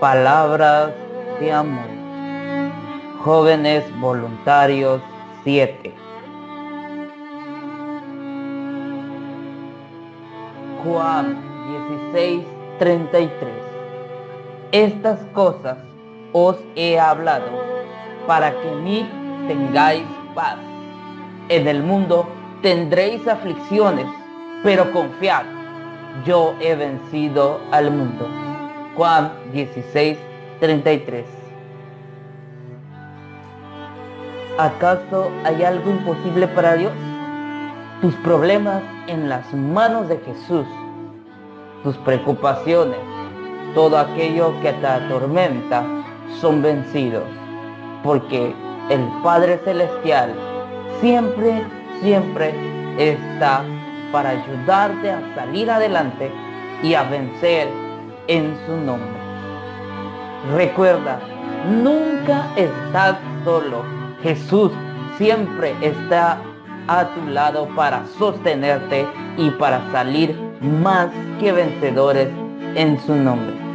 Palabras de amor. Jóvenes voluntarios 7. Juan 16, 33. Estas cosas os he hablado para que en mí tengáis paz. En el mundo tendréis aflicciones, pero confiad, yo he vencido al mundo. Juan 16, 33. ¿Acaso hay algo imposible para Dios? Tus problemas en las manos de Jesús, tus preocupaciones, todo aquello que te atormenta son vencidos, porque el Padre Celestial siempre, siempre está para ayudarte a salir adelante y a vencer en su nombre. Recuerda, nunca estás solo. Jesús siempre está a tu lado para sostenerte y para salir más que vencedores en su nombre.